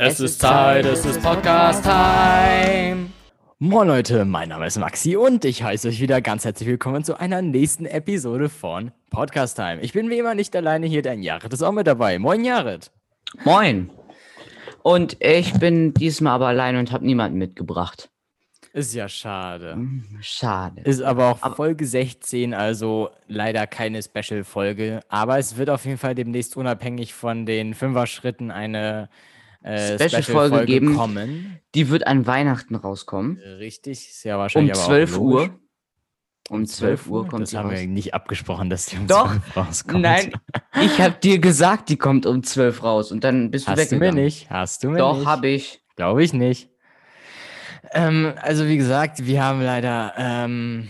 Es ist Zeit, es ist Podcast-Time. Moin Leute, mein Name ist Maxi und ich heiße euch wieder ganz herzlich willkommen zu einer nächsten Episode von Podcast Time. Ich bin wie immer nicht alleine hier, dein Jared ist auch mit dabei. Moin Jared. Moin. Und ich bin diesmal aber allein und habe niemanden mitgebracht. Ist ja schade. Hm, Schade. Ist aber auch Aber- Folge 16, also leider keine Special-Folge. Aber es wird auf jeden Fall demnächst unabhängig von den Fünfer-Schritten eine äh, Special-Folge geben. kommen. Die wird an Weihnachten rauskommen. Richtig, ist ja Um wahrscheinlich aber auch 12 logisch. Uhr. Um 12 Uhr kommt Das die haben raus. wir nicht abgesprochen, dass die um Doch. 12 rauskommt. Nein, ich habe dir gesagt, die kommt um 12 raus und dann bist du Hast du mir weggegangen. nicht. Hast du mir Doch, nicht. habe ich. Glaube ich nicht. Ähm, also wie gesagt, wir haben leider ähm,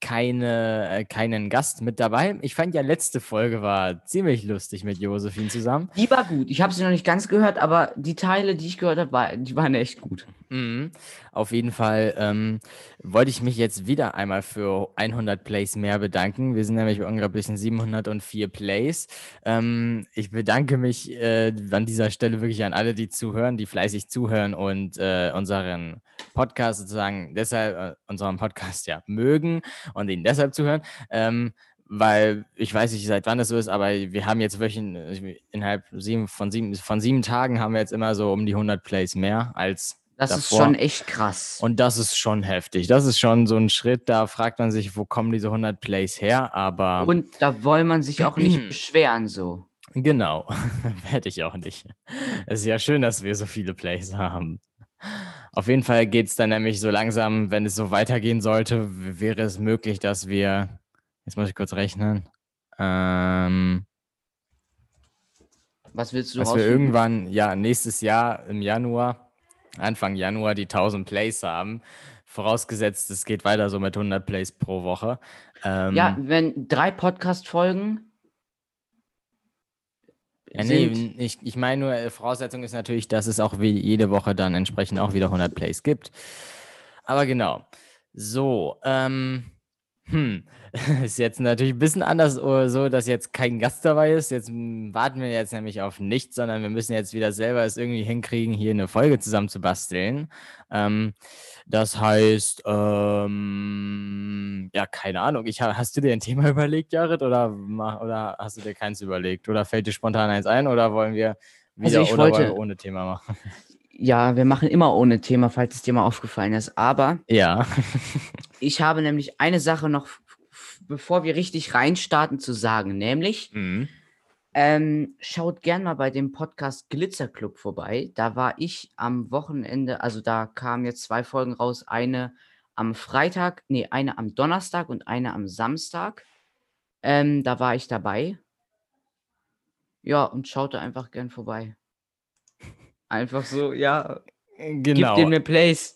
keine, äh, keinen Gast mit dabei. Ich fand ja, letzte Folge war ziemlich lustig mit Josephine zusammen. Die war gut. Ich habe sie noch nicht ganz gehört, aber die Teile, die ich gehört habe, war, die waren echt gut. Mhm. Auf jeden Fall ähm, wollte ich mich jetzt wieder einmal für 100 Plays mehr bedanken. Wir sind nämlich bei unglaublichen 704 Plays. Ähm, ich bedanke mich äh, an dieser Stelle wirklich an alle, die zuhören, die fleißig zuhören und äh, unseren Podcast sozusagen deshalb, äh, unseren Podcast ja mögen und ihn deshalb zuhören. Ähm, weil ich weiß nicht, seit wann das so ist, aber wir haben jetzt wöchentlich, innerhalb sieben, von, sieben, von sieben Tagen haben wir jetzt immer so um die 100 Plays mehr als Das ist davor. schon echt krass. Und das ist schon heftig. Das ist schon so ein Schritt, da fragt man sich, wo kommen diese 100 Plays her? Aber Und da will man sich auch nicht beschweren so. genau, werde ich auch nicht. Es ist ja schön, dass wir so viele Plays haben. Auf jeden Fall geht es dann nämlich so langsam, wenn es so weitergehen sollte, wäre es möglich, dass wir, jetzt muss ich kurz rechnen, ähm, Was willst du dass wir irgendwann, ja, nächstes Jahr im Januar, Anfang Januar, die 1000 Plays haben. Vorausgesetzt, es geht weiter so mit 100 Plays pro Woche. Ähm, Ja, wenn drei Podcast-Folgen ja, nee, ich, ich meine nur, äh, Voraussetzung ist natürlich, dass es auch wie jede Woche dann entsprechend auch wieder 100 Plays gibt. Aber genau. So, ähm, hm, ist jetzt natürlich ein bisschen anders äh, so, dass jetzt kein Gast dabei ist. Jetzt warten wir jetzt nämlich auf nichts, sondern wir müssen jetzt wieder selber es irgendwie hinkriegen, hier eine Folge zusammen zu basteln. Ähm, das heißt, ähm, ja, keine Ahnung. Ich, ha- hast du dir ein Thema überlegt, Jared, oder, oder hast du dir keins überlegt? Oder fällt dir spontan eins ein, oder wollen wir wieder Also ich oder wollte- ohne Thema machen? ja, wir machen immer ohne Thema, falls es dir mal aufgefallen ist. Aber Ja. ich habe nämlich eine Sache noch, bevor wir richtig reinstarten, zu sagen. Nämlich, Mhm. ähm, schaut gern mal bei dem Podcast Glitzer Club vorbei. Da war ich am Wochenende, also da kamen jetzt zwei Folgen raus. Eine am Freitag, nee, eine am Donnerstag und eine am Samstag. Ähm, da war ich dabei. Ja, und schaut da einfach gern vorbei. Einfach so, ja, Genau. gib dem eine Place.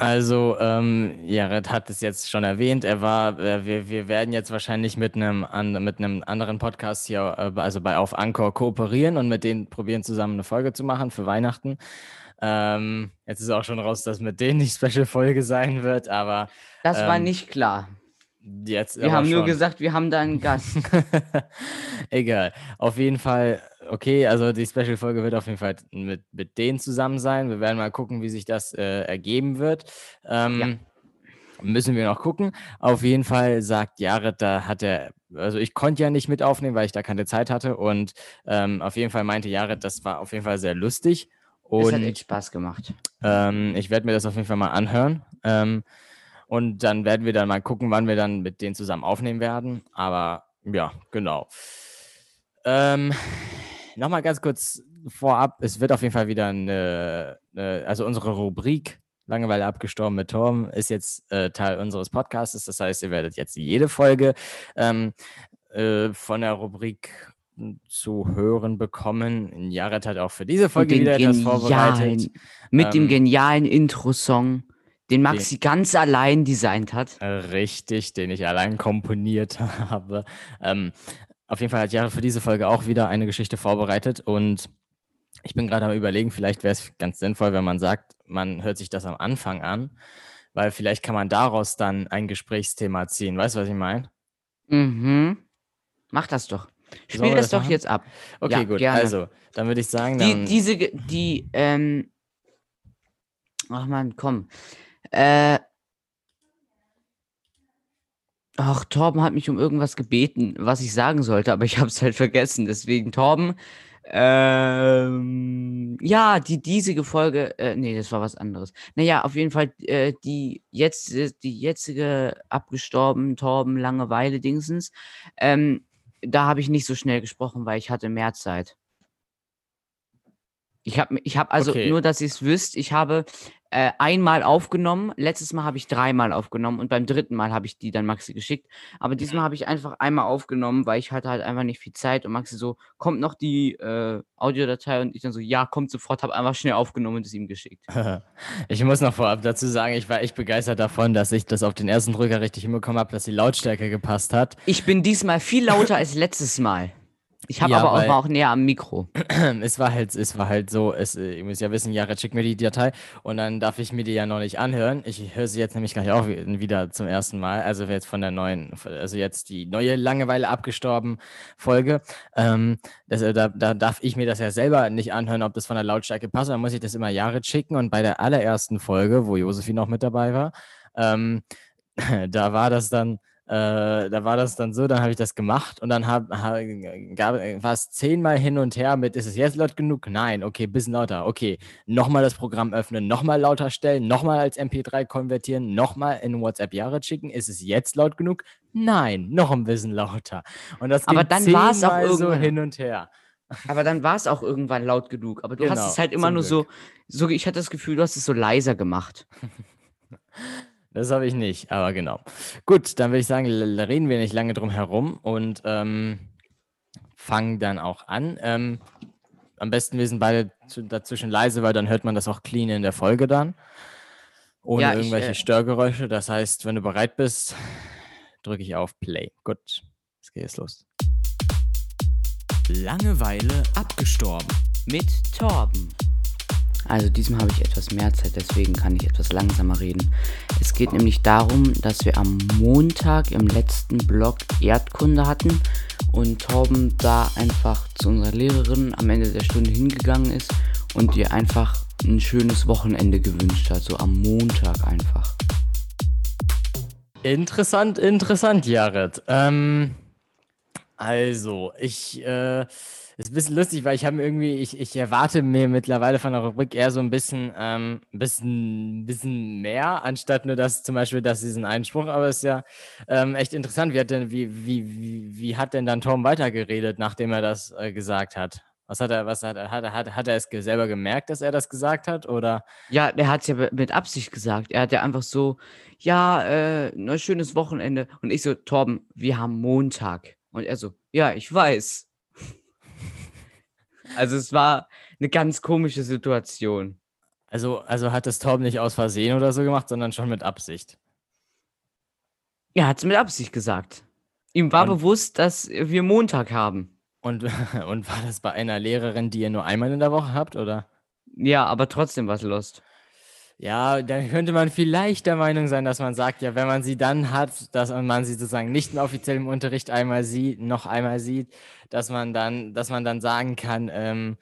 Also, ähm, Jared hat es jetzt schon erwähnt. Er war, äh, wir, wir werden jetzt wahrscheinlich mit einem an, mit einem anderen Podcast hier, äh, also bei Auf Anchor kooperieren und mit denen probieren zusammen eine Folge zu machen für Weihnachten. Ähm, jetzt ist auch schon raus, dass mit denen nicht Special-Folge sein wird, aber Das war Ähm, nicht klar. Jetzt. Wir haben nur schon. gesagt, wir haben da einen Gast. Egal. Auf jeden Fall, okay, also die Special-Folge wird auf jeden Fall mit, mit denen zusammen sein. Wir werden mal gucken, wie sich das äh, ergeben wird. Ähm, Müssen wir noch gucken. Auf jeden Fall sagt Jared, da hat er, also ich konnte ja nicht mit aufnehmen, weil ich da keine Zeit hatte. Und ähm, auf jeden Fall meinte Jared, das war auf jeden Fall sehr lustig. Es hat Und echt Spaß gemacht. ähm, ich werde mir das auf jeden Fall mal anhören. Und dann werden wir dann mal gucken, wann wir dann mit denen zusammen aufnehmen werden. Aber ja, genau. Ähm, Nochmal ganz kurz vorab, es wird auf jeden Fall wieder eine, eine also unsere Rubrik Langeweile abgestorben mit Torben ist jetzt äh, Teil unseres Podcasts. Das heißt, ihr werdet jetzt jede Folge ähm, äh, von der Rubrik zu hören bekommen. Jared hat auch für diese Folge wieder etwas vorbereitet. mit dem Ähm, genialen Intro-Song, den Maxi ganz allein designt hat. Äh, Richtig, den ich allein komponiert habe. Ähm, auf jeden Fall hat Jahre für diese Folge auch wieder eine Geschichte vorbereitet und ich bin gerade am überlegen, vielleicht wäre es ganz sinnvoll, wenn man sagt, man hört sich das am Anfang an, weil vielleicht kann man daraus dann ein Gesprächsthema ziehen. Weißt du, was ich meine? Mhm. Mach das doch. Spiel das, das doch jetzt ab. Okay, ja, gut. Gerne. Also, dann würde ich sagen, die, diese, die, ähm, ach man, komm. Äh, ach, Torben hat mich um irgendwas gebeten, was ich sagen sollte, aber ich habe es halt vergessen. Deswegen, Torben, ähm, ja, die diesige Folge, äh, nee, das war was anderes. Naja, auf jeden Fall, äh, die jetzt, die jetzige abgestorben Torben Langeweile Dingsens, ähm, da habe ich nicht so schnell gesprochen, weil ich hatte mehr Zeit. Ich habe, ich habe also okay. nur, dass ihr es wisst, ich habe äh, einmal aufgenommen. Letztes Mal habe ich dreimal aufgenommen und beim dritten Mal habe ich die dann Maxi geschickt. Aber diesmal habe ich einfach einmal aufgenommen, weil ich hatte halt einfach nicht viel Zeit und Maxi so, kommt noch die äh, Audiodatei und ich dann so, ja, kommt sofort, habe einfach schnell aufgenommen und es ihm geschickt. ich muss noch vorab dazu sagen, ich war echt begeistert davon, dass ich das auf den ersten Drücker richtig hinbekommen habe, dass die Lautstärke gepasst hat. Ich bin diesmal viel lauter als letztes Mal. Ich habe ja, aber auch mal auch näher am Mikro. es war halt, es war halt so, es, äh, ihr müsst ja wissen, Jara schickt mir die Datei und dann darf ich mir die ja noch nicht anhören. Ich höre sie jetzt nämlich gleich auch wieder zum ersten Mal. Also jetzt von der neuen, also jetzt die neue Langeweile abgestorben Folge. Ähm, das, äh, da, da darf ich mir das ja selber nicht anhören, ob das von der Lautstärke passt. Dann muss ich das immer Jahre schicken und bei der allerersten Folge, wo Josephine noch mit dabei war, ähm, da war das dann äh, da war das dann so, dann habe ich das gemacht und dann hab, hab, gab, war es zehnmal hin und her mit, ist es jetzt laut genug? Nein, okay, bisschen lauter. Okay, nochmal das Programm öffnen, nochmal lauter stellen, nochmal als MP3 konvertieren, nochmal in WhatsApp Jahre schicken. Ist es jetzt laut genug? Nein, noch ein bisschen lauter. Und das Aber dann war es auch irgendwann so hin und her. Aber dann war es auch irgendwann laut genug. Aber du genau, hast es halt immer nur Glück. so, so, ich hatte das Gefühl, du hast es so leiser gemacht. Das habe ich nicht, aber genau. Gut, dann würde ich sagen, reden wir nicht lange drum herum und ähm, fangen dann auch an. Ähm, am besten wir sind beide dazwischen leise, weil dann hört man das auch clean in der Folge dann. Ohne ja, ich, irgendwelche äh, Störgeräusche. Das heißt, wenn du bereit bist, drücke ich auf Play. Gut, jetzt geht es los. Langeweile abgestorben. Mit Torben. Also diesmal habe ich etwas mehr Zeit, deswegen kann ich etwas langsamer reden. Es geht nämlich darum, dass wir am Montag im letzten Blog Erdkunde hatten und Torben da einfach zu unserer Lehrerin am Ende der Stunde hingegangen ist und ihr einfach ein schönes Wochenende gewünscht hat, so am Montag einfach. Interessant, interessant, Jared. Ähm, also, ich äh, ist ein bisschen lustig, weil ich habe irgendwie, ich, ich erwarte mir mittlerweile von der Rubrik eher so ein bisschen, ähm, bisschen, bisschen mehr, anstatt nur das zum Beispiel, dass diesen Einspruch, aber es ist ja ähm, echt interessant. Wie hat denn, wie, wie, wie, wie hat denn dann Tom weitergeredet, nachdem er das äh, gesagt hat? Was hat er, was hat er, hat, hat, hat er es selber gemerkt, dass er das gesagt hat? Oder? Ja, er hat es ja mit Absicht gesagt. Er hat ja einfach so, ja, äh, ein schönes Wochenende. Und ich so, Torben, wir haben Montag. Und er so, ja, ich weiß. Also es war eine ganz komische Situation. Also, also hat das Torben nicht aus Versehen oder so gemacht, sondern schon mit Absicht. Er hat es mit Absicht gesagt. Ihm war und, bewusst, dass wir Montag haben. Und, und war das bei einer Lehrerin, die ihr nur einmal in der Woche habt, oder? Ja, aber trotzdem was Lost. Ja, dann könnte man vielleicht der Meinung sein, dass man sagt, ja, wenn man sie dann hat, dass man sie sozusagen nicht im Unterricht einmal sieht, noch einmal sieht, dass man dann, dass man dann sagen kann, ähm,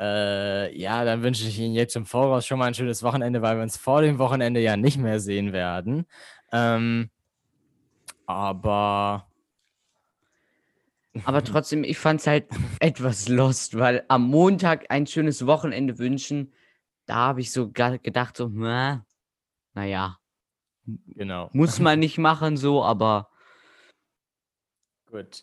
äh, ja, dann wünsche ich Ihnen jetzt im Voraus schon mal ein schönes Wochenende, weil wir uns vor dem Wochenende ja nicht mehr sehen werden. Ähm, aber aber trotzdem, ich fand es halt etwas lost, weil am Montag ein schönes Wochenende wünschen, da habe ich so gedacht, so, na, naja. Genau. Muss man nicht machen, so, aber. Gut.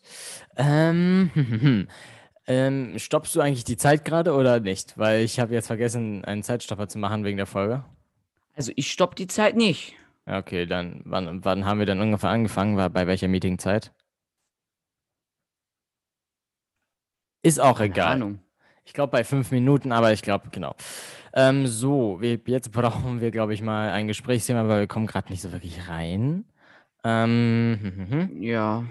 Ähm, ähm, stoppst du eigentlich die Zeit gerade oder nicht? Weil ich habe jetzt vergessen, einen Zeitstopper zu machen wegen der Folge. Also ich stopp die Zeit nicht. Okay, dann wann, wann haben wir dann ungefähr angefangen? War bei welcher Meetingzeit? Ist auch Keine egal. Ahnung. Ich glaube bei fünf Minuten, aber ich glaube, genau. Ähm, so, wir, jetzt brauchen wir, glaube ich, mal ein Gesprächsthema, weil wir kommen gerade nicht so wirklich rein. Ähm, hm, hm, hm. Ja.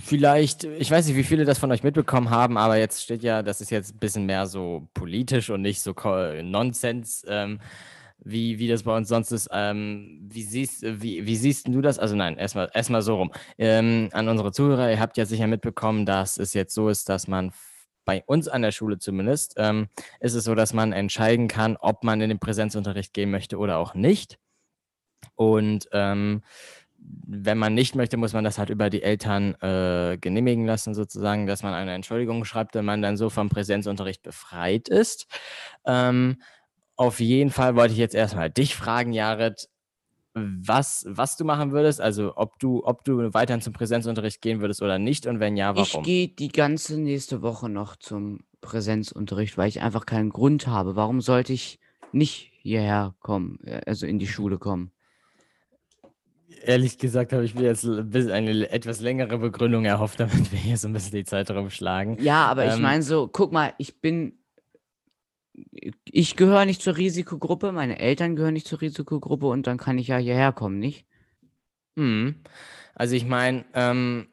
Vielleicht, ich weiß nicht, wie viele das von euch mitbekommen haben, aber jetzt steht ja, das ist jetzt ein bisschen mehr so politisch und nicht so Nonsens. Ähm, wie, wie das bei uns sonst ist. Ähm, wie, siehst, wie, wie siehst du das? Also nein, erstmal erstmal so rum. Ähm, an unsere Zuhörer, ihr habt ja sicher mitbekommen, dass es jetzt so ist, dass man bei uns an der Schule zumindest, ähm, ist es so, dass man entscheiden kann, ob man in den Präsenzunterricht gehen möchte oder auch nicht. Und ähm, wenn man nicht möchte, muss man das halt über die Eltern äh, genehmigen lassen, sozusagen, dass man eine Entschuldigung schreibt, wenn man dann so vom Präsenzunterricht befreit ist. Ähm, auf jeden Fall wollte ich jetzt erstmal dich fragen, Jared, was, was du machen würdest, also ob du, ob du weiterhin zum Präsenzunterricht gehen würdest oder nicht und wenn ja, Ich warum? gehe die ganze nächste Woche noch zum Präsenzunterricht, weil ich einfach keinen Grund habe. Warum sollte ich nicht hierher kommen, äh, also in die Schule kommen? Ehrlich gesagt habe ich mir jetzt eine etwas längere Begründung erhofft, damit wir hier so ein bisschen die Zeit rumschlagen. Ja, aber ich Ähm, meine so, guck mal, ich bin, ich gehöre nicht zur Risikogruppe, meine Eltern gehören nicht zur Risikogruppe und dann kann ich ja hierher kommen, nicht? Mhm. Also ich meine, ähm,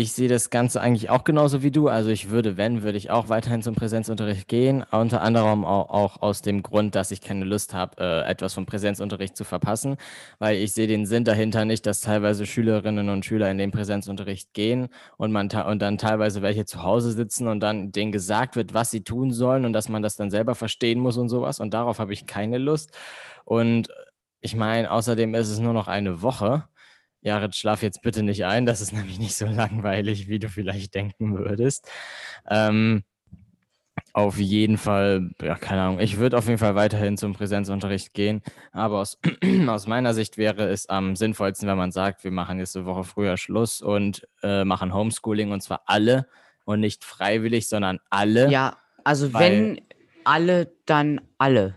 ich sehe das Ganze eigentlich auch genauso wie du. Also ich würde, wenn, würde ich auch weiterhin zum Präsenzunterricht gehen. Unter anderem auch, auch aus dem Grund, dass ich keine Lust habe, äh, etwas vom Präsenzunterricht zu verpassen, weil ich sehe den Sinn dahinter nicht, dass teilweise Schülerinnen und Schüler in den Präsenzunterricht gehen und man und dann teilweise welche zu Hause sitzen und dann denen gesagt wird, was sie tun sollen und dass man das dann selber verstehen muss und sowas. Und darauf habe ich keine Lust. Und ich meine, außerdem ist es nur noch eine Woche. Jared, schlaf jetzt bitte nicht ein. Das ist nämlich nicht so langweilig, wie du vielleicht denken würdest. Ähm, auf jeden Fall, ja, keine Ahnung. Ich würde auf jeden Fall weiterhin zum Präsenzunterricht gehen. Aber aus, aus meiner Sicht wäre es am sinnvollsten, wenn man sagt, wir machen jetzt eine Woche früher Schluss und äh, machen Homeschooling und zwar alle und nicht freiwillig, sondern alle. Ja, also wenn alle, dann alle.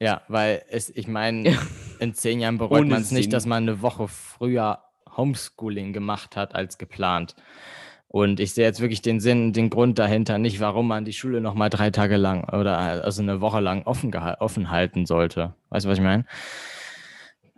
Ja, weil es, ich meine. in zehn Jahren bereut man es nicht, dass man eine Woche früher Homeschooling gemacht hat als geplant. Und ich sehe jetzt wirklich den Sinn, den Grund dahinter nicht, warum man die Schule noch mal drei Tage lang oder also eine Woche lang offen, offen halten sollte. Weißt du, was ich meine?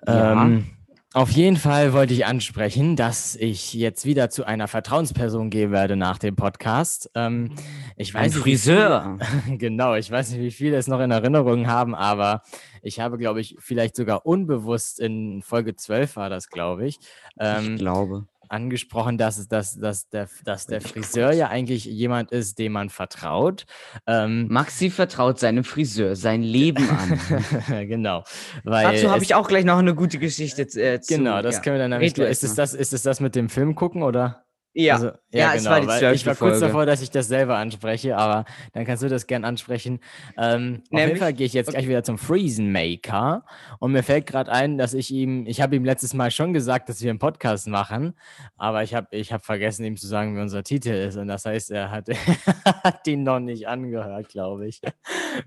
Ja. Ähm, auf jeden Fall wollte ich ansprechen, dass ich jetzt wieder zu einer Vertrauensperson gehen werde nach dem Podcast. Ähm, ich Ein weiß wie Friseur. viele- genau, ich weiß nicht, wie viele es noch in Erinnerung haben, aber ich habe, glaube ich, vielleicht sogar unbewusst in Folge 12 war das, glaube ich, ich ähm, glaube. Angesprochen, dass, dass, dass, der, dass der Friseur ja eigentlich jemand ist, dem man vertraut. Ähm, Maxi vertraut seinem Friseur sein Leben an. genau. Weil Dazu habe ich auch gleich noch eine gute Geschichte äh, zu. Genau, das ja. können wir dann nämlich. Ist es, das, ist es das mit dem Film gucken oder? Ja, Also, Ja, es war die zwölfte Ich war kurz Folge. davor, dass ich das selber anspreche, aber dann kannst du das gern ansprechen. Ähm, auf jeden Fall gehe ich jetzt gleich wieder zum Freezen Maker und mir fällt gerade ein, dass ich ihm, ich habe ihm letztes Mal schon gesagt, dass wir einen Podcast machen, aber ich habe ich hab vergessen, ihm zu sagen, wie unser Titel ist und das heißt, er hat, hat ihn noch nicht angehört, glaube ich.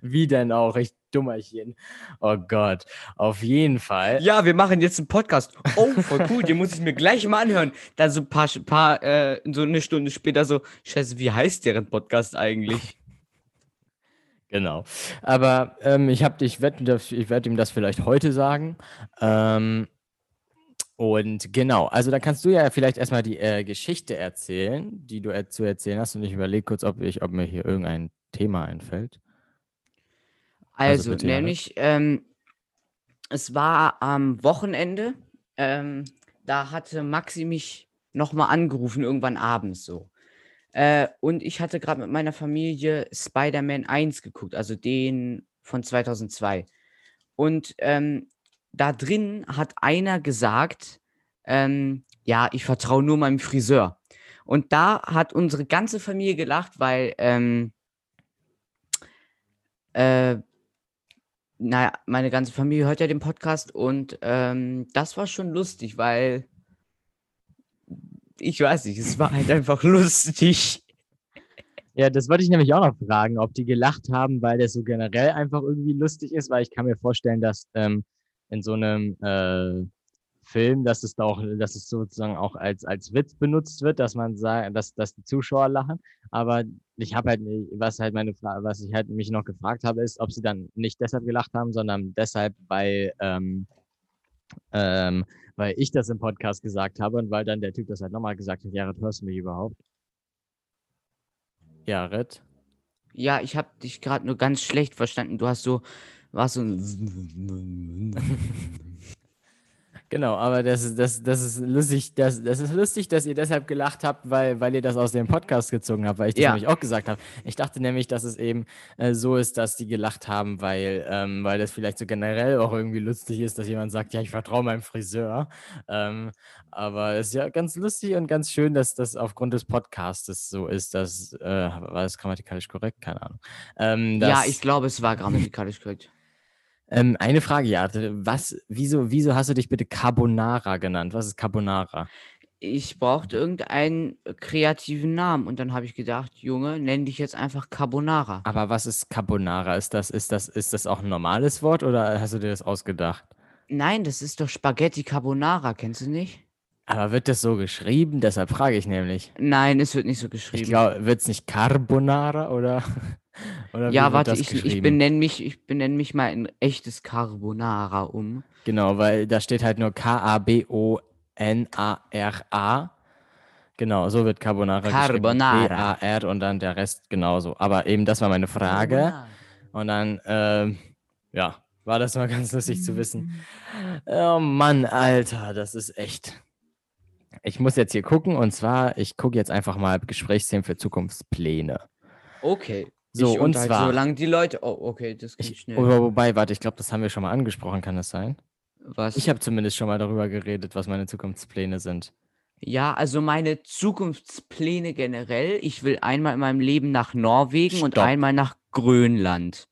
Wie denn auch, ich Dummerchen. Oh Gott, auf jeden Fall. Ja, wir machen jetzt einen Podcast. Oh, voll cool, den muss ich mir gleich mal anhören. Dann so ein paar, paar äh, so eine Stunde später so, scheiße, wie heißt deren Podcast eigentlich? Genau. Aber ähm, ich habe, ich werde ich werd ihm das vielleicht heute sagen. Ähm, und genau, also da kannst du ja vielleicht erstmal die äh, Geschichte erzählen, die du er zu erzählen hast. Und ich überlege kurz, ob, ich, ob mir hier irgendein Thema einfällt. Also Also, bitte, Jared. nämlich, ähm, es war am Wochenende, ähm, da hatte Maxi mich nochmal angerufen, irgendwann abends so. Äh, und ich hatte gerade mit meiner Familie Spider-Man 1 geguckt, also den von 2002. Und ähm, da drin hat einer gesagt, ähm, ja, ich vertraue nur meinem Friseur. Und da hat unsere ganze Familie gelacht, weil, ähm, äh, naja, meine ganze Familie hört ja den Podcast und ähm, das war schon lustig, weil ich weiß nicht, es war halt einfach lustig. Ja, das wollte ich nämlich auch noch fragen, ob die gelacht haben, weil das so generell einfach irgendwie lustig ist, weil ich kann mir vorstellen, dass ähm, in so einem äh, Film, dass es da auch, dass es sozusagen auch als, als Witz benutzt wird, dass man sagt, dass, dass die Zuschauer lachen. Aber ich habe halt, nicht- was halt meine Frage, was ich halt mich noch gefragt habe, ist, ob sie dann nicht deshalb gelacht haben, sondern deshalb, weil, ähm, ähm, weil ich das im Podcast gesagt habe und weil dann der Typ das halt nochmal gesagt hat, Jared, hörst du mich überhaupt? Jared? Ja, ich habe dich gerade nur ganz schlecht verstanden. Du hast so, war so ein. Genau, aber das ist, das, das ist lustig, das, das ist lustig, dass ihr deshalb gelacht habt, weil, weil ihr das aus dem Podcast gezogen habt, weil ich das Ja. nämlich auch gesagt habe. Ich dachte nämlich, dass es eben äh, so ist, dass die gelacht haben, weil, ähm, weil das vielleicht so generell auch irgendwie lustig ist, dass jemand sagt, ja, ich vertraue meinem Friseur. Ähm, aber es ist ja ganz lustig und ganz schön, dass das aufgrund des Podcastes so ist, dass, äh, war das grammatikalisch korrekt? Keine Ahnung. Ähm, Ja, ich glaube, es war grammatikalisch korrekt. Ähm, eine Frage, ja. Was, wieso, wieso hast du dich bitte Carbonara genannt? Was ist Carbonara? Ich brauchte irgendeinen kreativen Namen und dann habe ich gedacht, Junge, nenn dich jetzt einfach Carbonara. Aber was ist Carbonara? Ist das, ist das, ist das auch ein normales Wort oder hast du dir das ausgedacht? Nein, das ist doch Spaghetti Carbonara, kennst du nicht? Aber wird das so geschrieben? Deshalb frage ich nämlich. Nein, es wird nicht so Ich geschrieben. glaube, wird es nicht Carbonara oder? ja, warte, ich, ich benenne mich, ich benenne mich mal in echtes Carbonara um. Genau, weil da steht halt nur K-A-B-O-N-A-R-A. Genau, so wird Carbonara Carbonara. geschrieben. B-A-R und dann der Rest genauso. Aber eben, das war meine Frage. Carbonara. Und dann, ähm, ja, war das mal ganz lustig zu wissen. Oh Mann, Alter, das ist echt. Ich muss jetzt hier gucken und zwar, ich gucke jetzt einfach mal Gesprächsthemen für Zukunftspläne. Okay. So, ich und zwar- Solange die Leute. Oh, okay, das geht Ich, schnell. oder wobei, warte, ich glaube, das haben wir schon mal angesprochen, kann das sein? Was? Ich habe zumindest schon mal darüber geredet, was meine Zukunftspläne sind. Ja, also meine Zukunftspläne generell. Ich will einmal in meinem Leben nach Norwegen und Stopp. einmal nach Grönland.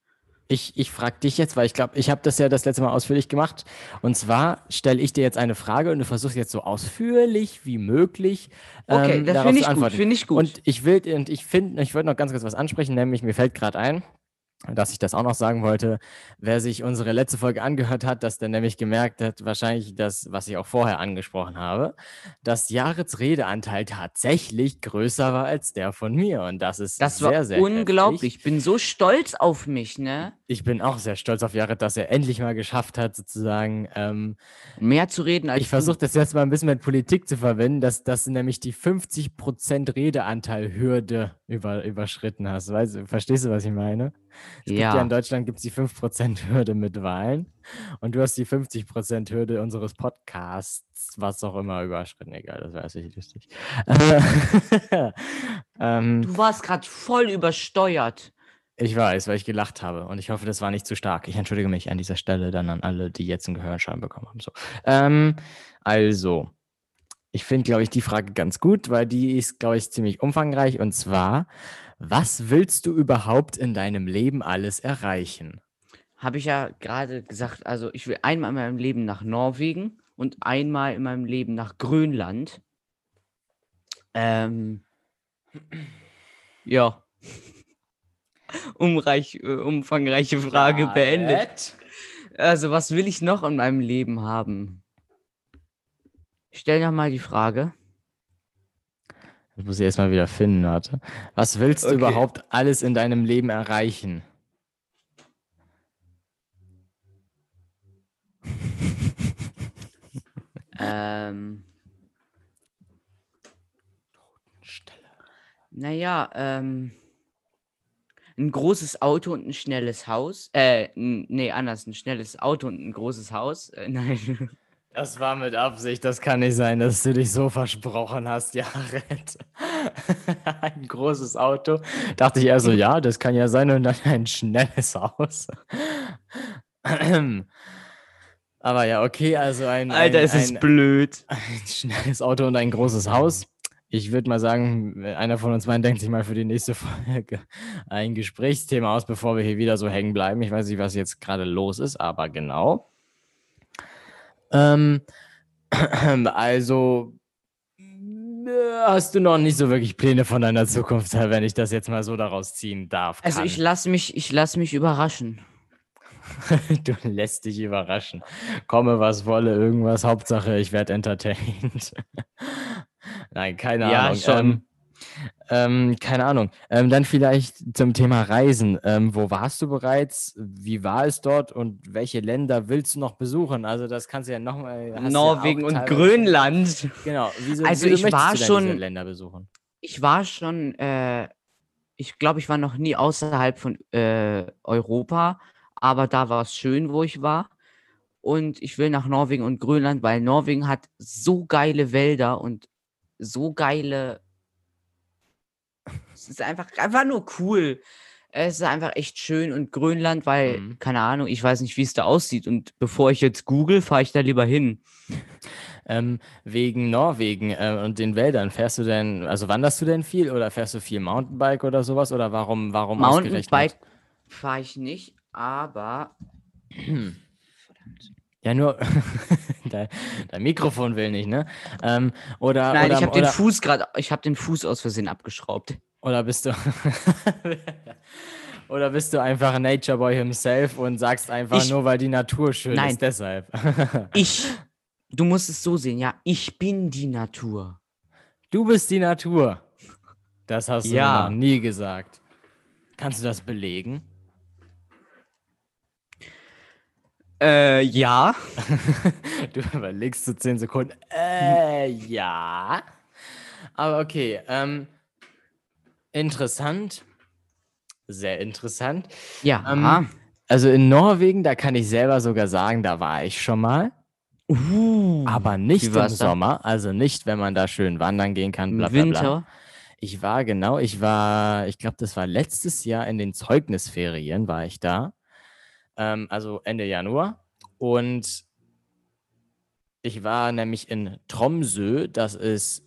Ich, ich frage dich jetzt, weil ich glaube, ich habe das ja das letzte Mal ausführlich gemacht. Und zwar stelle ich dir jetzt eine Frage und du versuchst jetzt so ausführlich wie möglich Okay, ähm, das darauf finde ich gut. Finde ich gut. Und ich will, und ich finde, ich wollte noch ganz kurz was ansprechen, nämlich mir fällt gerade ein, dass ich das auch noch sagen wollte. Wer sich unsere letzte Folge angehört hat, dass der nämlich gemerkt hat, wahrscheinlich das, was ich auch vorher angesprochen habe, dass Jarets Redeanteil tatsächlich größer war als der von mir. Und das ist das sehr, war sehr unglaublich. heftig. Ich bin so stolz auf mich, ne? Ich bin auch sehr stolz auf Jared, dass er endlich mal geschafft hat, sozusagen. Ähm, Mehr zu reden als ich versuche das jetzt mal ein bisschen mit Politik zu verwenden, dass, du nämlich die 50% Redeanteil-Hürde über, überschritten hast. Weißt, verstehst du, was ich meine? Es gibt ja Ja. in Deutschland gibt es die 5%-Hürde mit Wahlen und du hast die 50%-Hürde unseres Podcasts, was auch immer, überschritten. Egal, das war jetzt nicht lustig. ähm, Du warst gerade voll übersteuert. ich weiß, weil ich gelacht habe und ich hoffe, das war nicht zu stark. Ich entschuldige mich an dieser Stelle dann an alle, die jetzt einen Gehörschaden bekommen haben. So. Ähm, also, ich finde, glaube ich, die Frage ganz gut, weil die ist, glaube ich, ziemlich umfangreich. Und zwar, was willst du überhaupt in deinem Leben alles erreichen? Habe ich ja gerade gesagt, also ich will einmal in meinem Leben nach Norwegen und einmal in meinem Leben nach Grönland. Ähm, ja. Umreich, äh, umfangreiche Frage beendet. Also, was will ich noch in meinem Leben haben? Stell doch mal die Frage. Das muss ich erstmal wieder finden, warte. Was willst du Okay. überhaupt alles in deinem Leben erreichen? Ähm, naja, ähm, ein großes Auto und ein schnelles Haus. Äh, nee, anders, ein schnelles Auto und ein großes Haus. Äh, nein. Das war mit Absicht, das kann nicht sein, dass du dich so versprochen hast, Jared. ein großes Auto. Dachte ich eher so, ja, das kann ja sein und dann ein schnelles Haus. Aber ja, okay, also ein, Alter, ein, es ist ein, blöd. ein schnelles Auto und ein großes Haus. Ich würde mal sagen, einer von uns beiden denkt sich mal für die nächste Folge ein Gesprächsthema aus, bevor wir hier wieder so hängen bleiben. Ich weiß nicht, was jetzt gerade los ist, aber genau. Ähm, also äh, hast du noch nicht so wirklich Pläne von deiner Zukunft, wenn ich das jetzt mal so daraus ziehen darf. Also kann. ich lasse mich, ich lasse mich überraschen. du lässt dich überraschen. Komme, was wolle, irgendwas. Hauptsache, ich werde entertained. Nein, keine Ja, Ahnung. schon. Ähm, ähm, keine Ahnung. Ähm, dann vielleicht zum Thema Reisen. Ähm, wo warst du bereits? Wie war es dort und welche Länder willst du noch besuchen? Also das kannst du ja nochmal. Norwegen und Grönland. Genau. Wieso, Also wieso ich war schon- diese Länder besuchen? Ich war schon, äh, ich glaube, ich war noch nie außerhalb von äh, Europa, aber da war es schön, wo ich war. Und ich will nach Norwegen und Grönland, weil Norwegen hat so geile Wälder und so geile. Es ist einfach, einfach nur cool. Es ist einfach echt schön und Grönland, weil, Mhm. keine Ahnung, ich weiß nicht, wie es da aussieht. Und bevor ich jetzt google, fahre ich da lieber hin. Ähm, wegen Norwegen äh, und den Wäldern, fährst du denn, also wanderst du denn viel oder fährst du viel Mountainbike oder sowas? Oder warum, warum? Mountainbike fahre ich nicht, aber. Verdammt. Ja, nur dein, dein Mikrofon will nicht, ne? Ähm, oder, Nein, oder, ich habe den Fuß gerade, ich habe den Fuß aus Versehen abgeschraubt. Oder bist du oder bist du einfach ein Nature Boy himself und sagst einfach Ich- nur, weil die Natur schön Nein. ist, deshalb. Ich, du musst es so sehen, ja, ich bin die Natur. Du bist die Natur. Das hast du Ja. noch nie gesagt. Kannst du das belegen? Äh, ja. Du überlegst so 10 Sekunden. Äh, ja. Aber okay. Ähm, interessant. Sehr interessant. Ja. Ähm, Also in Norwegen, da kann ich selber sogar sagen, da war ich schon mal. uh, Aber nicht im war's da? Sommer. Also nicht, wenn man da schön wandern gehen kann. bla, bla. Winter. Ich war genau, ich war, ich glaube, das war letztes Jahr in den Zeugnisferien war ich da. Ähm, also Ende Januar. Und ich war nämlich in Tromsø, das ist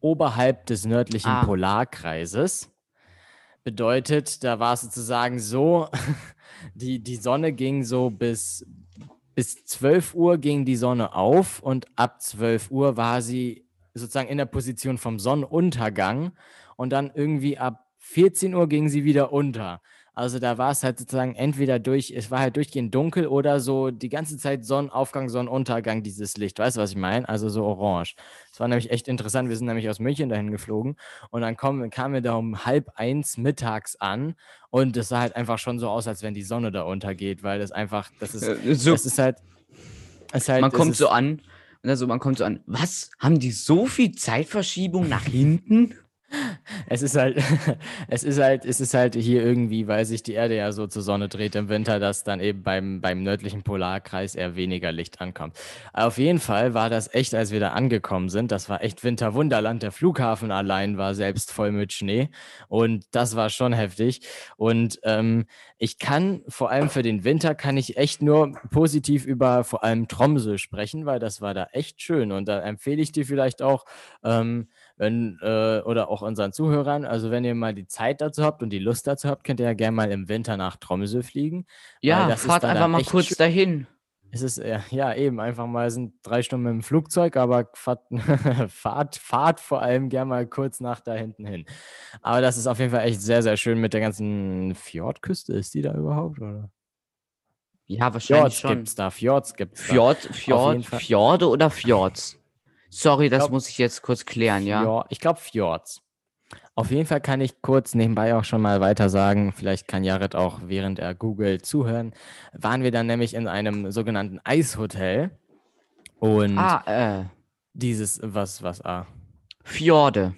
oberhalb des nördlichen Ah. Polarkreises. Bedeutet, da war es sozusagen so, die, die Sonne ging so bis, bis 12 Uhr ging die Sonne auf und ab 12 Uhr war sie sozusagen in der Position vom Sonnenuntergang und dann irgendwie ab 14 Uhr ging sie wieder unter. Also da war es halt sozusagen entweder durch, es war halt durchgehend dunkel oder so die ganze Zeit Sonnenaufgang, Sonnenuntergang, dieses Licht. Weißt du, was ich meine? Also so orange. Das war nämlich echt interessant. Wir sind nämlich aus München dahin geflogen und dann kommen, kamen wir da um halb eins mittags an und es sah halt einfach schon so aus, als wenn die Sonne da untergeht, weil das einfach, das ist, Äh, so, das ist halt, es ist halt man es kommt so an. Also man kommt so an. Was? Haben die so viel Zeitverschiebung nach hinten? Es ist halt, es ist halt, es ist halt hier irgendwie, weil sich die Erde ja so zur Sonne dreht im Winter, dass dann eben beim, beim nördlichen Polarkreis eher weniger Licht ankommt. Auf jeden Fall war das echt, als wir da angekommen sind, das war echt Winterwunderland. Der Flughafen allein war selbst voll mit Schnee und das war schon heftig. Und ähm, ich kann vor allem für den Winter kann ich echt nur positiv über vor allem Tromsø sprechen, weil das war da echt schön und da empfehle ich dir vielleicht auch, ähm, wenn, äh, oder auch unseren Zuhörern, also wenn ihr mal die Zeit dazu habt und die Lust dazu habt, könnt ihr ja gerne mal im Winter nach Tromsø fliegen. Ja, fahrt einfach mal kurz schön. dahin. Es ist, ja, eben, einfach mal, es sind drei Stunden mit dem Flugzeug, aber fahrt, fahrt, fahrt vor allem gerne mal kurz nach da hinten hin. Aber das ist auf jeden Fall echt sehr, sehr schön mit der ganzen Fjordküste. Ist die da überhaupt? Oder? Ja, wahrscheinlich Fjords schon. gibt's da, Fjords gibt's da. Fjord, Fjord. Fjorde oder Fjords? Sorry, das glaub, muss ich jetzt kurz klären, ja. Fjord, ich glaube Fjords. Auf jeden Fall kann ich kurz nebenbei auch schon mal weiter sagen, vielleicht kann Jared auch während er googelt zuhören, waren wir dann nämlich in einem sogenannten Eishotel und Ah, äh, dieses, was, was, ah, Fjorde.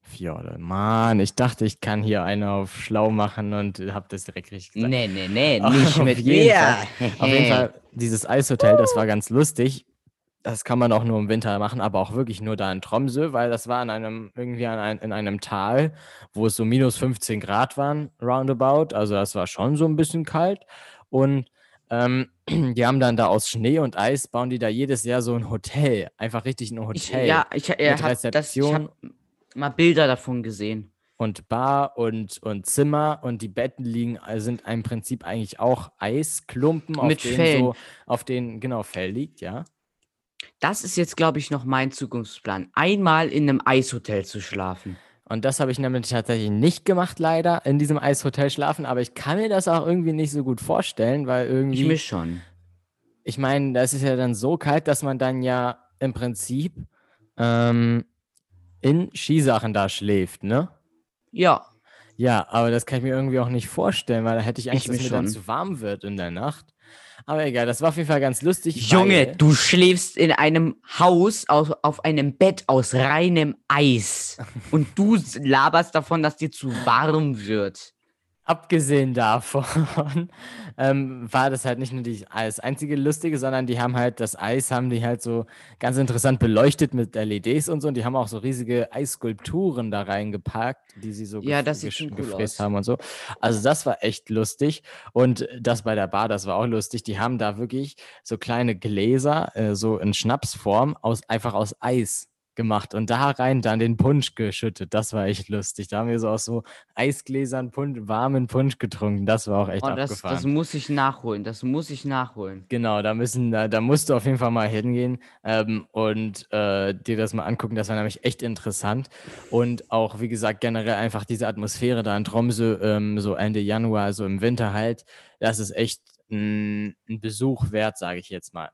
Fjorde. Mann, ich dachte, ich kann hier eine auf schlau machen und habe das direkt richtig gesagt. Nee, nee, nee, Auf nicht mit jeden mir. Fall. Auf jeden Fall, dieses Eishotel, das war ganz lustig. Das kann man auch nur im Winter machen, aber auch wirklich nur da in Tromsø, weil das war in einem, irgendwie an ein, in einem Tal, wo es so minus 15 Grad waren, roundabout. Also das war schon so ein bisschen kalt. Und ähm, die haben dann da aus Schnee und Eis, bauen die da jedes Jahr so ein Hotel. Einfach richtig ein Ich, Hotel. ja, ich, er mit hat das, ich Rezeption. habe mal Bilder davon gesehen. und Bar und, und Zimmer und die Betten liegen, äh, sind im Prinzip eigentlich auch Eisklumpen, auf Mit denen Fellen. so, auf denen, genau, Fell liegt, ja. Das ist jetzt, glaube ich, noch mein Zukunftsplan. Einmal in einem Eishotel zu schlafen. Und das habe ich nämlich tatsächlich nicht gemacht, leider, in diesem Eishotel schlafen, aber ich kann mir das auch irgendwie nicht so gut vorstellen, weil Ich irgendwie, mich schon. ich meine, das ist ja dann so kalt, dass man dann ja im Prinzip ähm, in Skisachen da schläft, ne? Ja, Ja, aber das kann ich mir irgendwie auch nicht vorstellen, weil da hätte ich Angst, Ich dass mir mir dann schon. zu warm wird in der Nacht. Aber egal, das war auf jeden Fall ganz lustig. Junge, du schläfst in einem Haus auf, auf einem Bett aus reinem Eis. Und du laberst davon, dass dir zu warm wird. Abgesehen davon ähm, war das halt nicht nur die, das einzige Lustige, sondern die haben halt das Eis, haben die halt so ganz interessant beleuchtet mit LEDs und so. Und die haben auch so riesige Eisskulpturen da reingepackt, die sie so Ja, das sieht cool gefräst haben und so. Also das war echt lustig. Und das bei der Bar, das war auch lustig. Die haben da wirklich so kleine Gläser, äh, so in Schnapsform, aus, einfach aus Eis gemacht und da rein dann den Punsch geschüttet. Das war echt lustig. Da haben wir so aus so Eisgläsern Punsch, warmen Punsch getrunken. Das war auch echt Oh, das, abgefahren. das muss ich nachholen. Das muss ich nachholen. Genau, da müssen, da, da musst du auf jeden Fall mal hingehen ähm, und äh, dir das mal angucken. Das war nämlich echt interessant. Und auch, wie gesagt, generell einfach diese Atmosphäre da in Tromsø, ähm, so Ende Januar, so im Winter halt, das ist echt ein, ein Besuch wert, sage ich jetzt mal.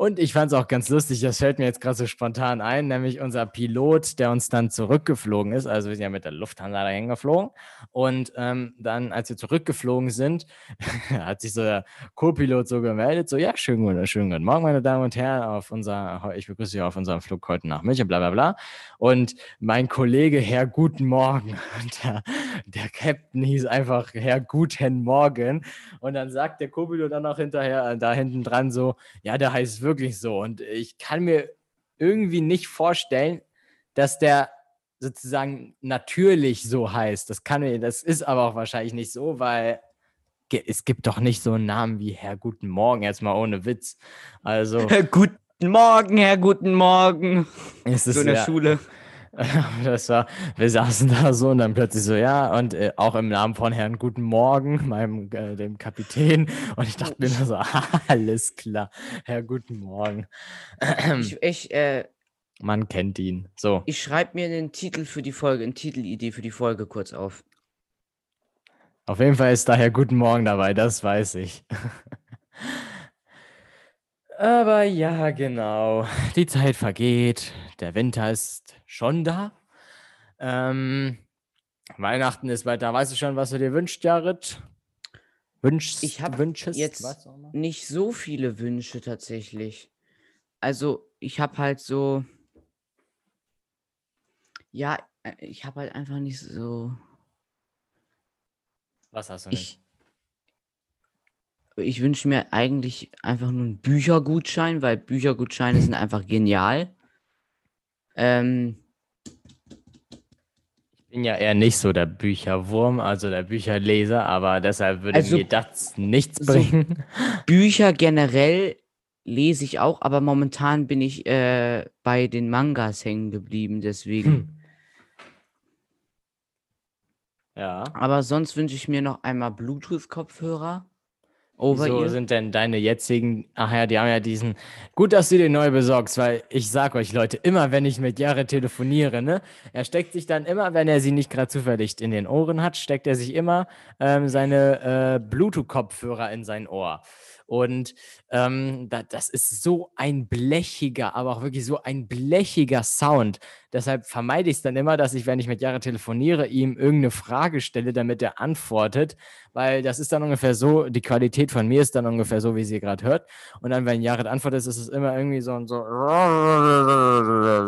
Und ich fand es auch ganz lustig, das fällt mir jetzt gerade so spontan ein, nämlich unser Pilot, der uns dann zurückgeflogen ist. Also wir sind ja mit der Lufthansa dahin geflogen. Und ähm, dann, als wir zurückgeflogen sind, hat sich so der Co-Pilot so gemeldet, so, ja, schönen guten, schönen guten Morgen, meine Damen und Herren, auf unser, ich begrüße Sie auf unserem Flug heute nach München, bla bla bla. Und mein Kollege, Herr Guten Morgen, der, der Captain hieß einfach Herr Guten Morgen. Und dann sagt der Co-Pilot dann auch hinterher, äh, da hinten dran so, ja, der heißt wirklich so. Und ich kann mir irgendwie nicht vorstellen, dass der sozusagen natürlich so heißt. Das kann mir, das ist aber auch wahrscheinlich nicht so, weil es gibt doch nicht so einen Namen wie Herr Guten Morgen, jetzt mal ohne Witz. Also guten Morgen, Herr, guten Morgen. ist es So in der ja, Schule. das war, wir saßen da so und dann plötzlich so, ja, und äh, auch im Namen von Herrn Guten Morgen, meinem, äh, dem Kapitän. Und ich dachte mir nur so, alles klar, Herr Guten Morgen. Ich, ich, äh, Man kennt ihn. So, ich schreibe mir den Titel für die Folge, eine Titelidee für die Folge kurz auf. auf jeden Fall ist da Herr Guten Morgen dabei, das weiß ich. Aber ja, genau. Die Zeit vergeht. Der Winter ist schon da. Ähm, Weihnachten ist da. Weißt du schon, was du dir wünschst, Jared? Wünschst, Ich hab wünschest, jetzt nicht so viele Wünsche tatsächlich. Also, ich habe halt so. Ja, äh, ich habe halt einfach nicht so. Was hast du nicht? Ich, ich wünsche mir eigentlich einfach nur einen Büchergutschein, weil Büchergutscheine sind einfach genial. Ähm, bin ja eher nicht so der Bücherwurm, also der Bücherleser, aber deshalb würde Also, mir das nichts so- bringen. Bücher generell lese ich auch, aber momentan bin ich äh, bei den Mangas hängen geblieben, deswegen. Hm. Ja. Aber sonst wünsche ich mir noch einmal Bluetooth-Kopfhörer. Wieso Over-Ear. sind denn deine jetzigen, ach ja, die haben ja diesen, gut, dass du den neu besorgst, weil ich sag euch Leute, immer wenn ich mit Jared telefoniere, ne, er steckt sich dann immer, wenn er sie nicht gerade zufällig in den Ohren hat, steckt er sich immer ähm, seine äh, Bluetooth-Kopfhörer in sein Ohr. Und ähm, da, das ist so ein blechiger, aber auch wirklich so ein blechiger Sound. Deshalb vermeide ich es dann immer, dass ich, wenn ich mit Jared telefoniere, ihm irgendeine Frage stelle, damit er antwortet, weil das ist dann ungefähr so, die Qualität von mir ist dann ungefähr so, wie sie gerade hört. Und dann, wenn Jared antwortet, ist es immer irgendwie so und so,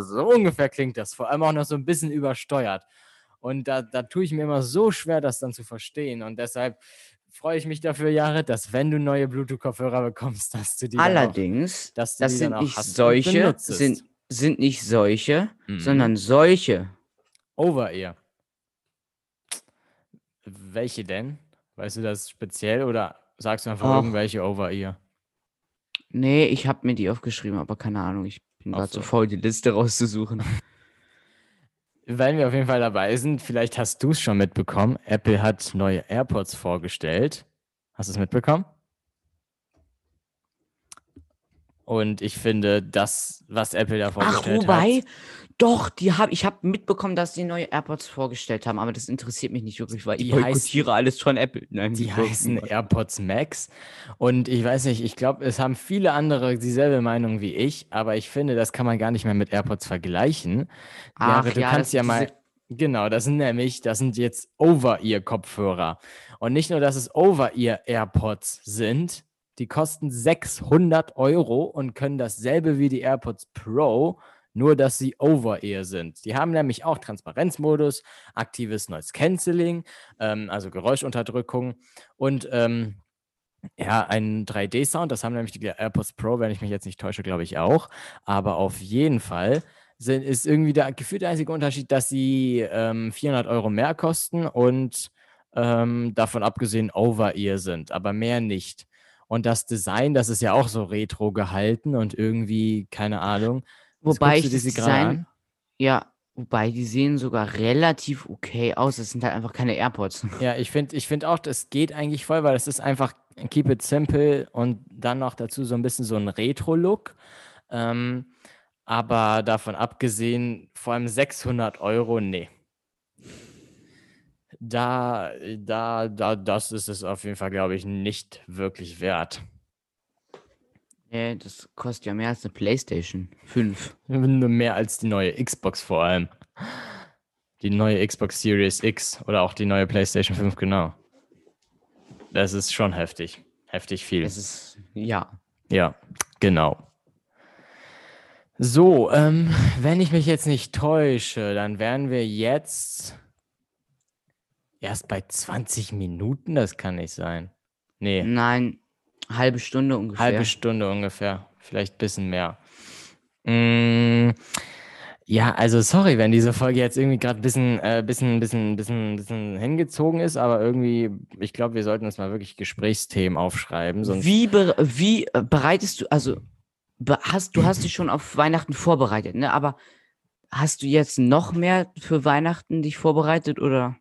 so ungefähr klingt das. Vor allem auch noch so ein bisschen übersteuert. Und da, da tue ich mir immer so schwer, das dann zu verstehen. Und deshalb freue ich mich dafür, Jared, dass wenn du neue Bluetooth-Kopfhörer bekommst, dass du die dann auch, Allerdings, dass du das die sind dann auch nicht solche, sind, sind nicht solche, Mhm. sondern solche. Over-Ear. Welche denn? Weißt du das speziell oder sagst du einfach Och. irgendwelche Over-Ear? Nee, ich habe mir die aufgeschrieben, aber keine Ahnung, ich bin gerade so. faul, die Liste rauszusuchen. Wenn wir auf jeden Fall dabei sind, vielleicht hast du es schon mitbekommen. Apple hat neue AirPods vorgestellt. Hast du es mitbekommen? Und ich finde, das, was Apple da Ach, vorgestellt wobei, hat. doch, die hab, ich habe mitbekommen, dass die neue AirPods vorgestellt haben, aber das interessiert mich nicht wirklich, weil ich Die heißen- boykottiere alles von Apple. Nein, Die ich heißen boykottiere- AirPods Max. Und ich weiß nicht, ich glaube, es haben viele andere dieselbe Meinung wie ich, aber ich finde, das kann man gar nicht mehr mit AirPods vergleichen. Ach Jahre, du ja, kannst ja mal. Genau, das sind nämlich, das sind jetzt Over-Ear-Kopfhörer. Und nicht nur, dass es Over-Ear-AirPods sind, die kosten 600 Euro und können dasselbe wie die AirPods Pro, nur dass sie Over-Ear sind. Die haben nämlich auch Transparenzmodus, aktives Noise Cancelling, ähm, also Geräuschunterdrückung und ähm, ja, ein 3D-Sound. Das haben nämlich die AirPods Pro, wenn ich mich jetzt nicht täusche, glaube ich auch. Aber auf jeden Fall sind, ist irgendwie der gefühlt einzige Unterschied, dass sie ähm, 400 Euro mehr kosten und ähm, davon abgesehen Over-Ear sind, aber mehr nicht. Und das Design, das ist ja auch so retro gehalten und irgendwie, keine Ahnung. Wobei ich das Design, ja, wobei die sehen sogar relativ okay aus. Das sind halt einfach keine AirPods. Ja, ich finde ich find auch, das geht eigentlich voll, weil es ist einfach keep it simple und dann noch dazu so ein bisschen so ein Retro-Look. Ähm, aber davon abgesehen, vor allem 600 Euro, nee. Da, da, da, das ist es auf jeden Fall, glaube ich, nicht wirklich wert. Nee, das kostet ja mehr als eine PlayStation 5. Mehr als die neue Xbox vor allem. Die neue Xbox Series X oder auch die neue PlayStation 5, genau. Das ist schon heftig. Heftig viel. Das ist, ja. Ja, genau. So, ähm, wenn ich mich jetzt nicht täusche, dann wären wir jetzt erst bei 20 Minuten. Das kann nicht sein. Nee. Nein, halbe Stunde ungefähr. Halbe Stunde ungefähr. Vielleicht ein bisschen mehr. Mmh. Ja, also sorry, wenn diese Folge jetzt irgendwie gerade ein bisschen, äh, bisschen, bisschen, bisschen, bisschen hingezogen ist, aber irgendwie, ich glaube, wir sollten uns mal wirklich Gesprächsthemen aufschreiben. wie, be wie äh, bereitest du, also hast, du hast dich schon auf Weihnachten vorbereitet, ne? Aber hast du jetzt noch mehr für Weihnachten dich vorbereitet oder?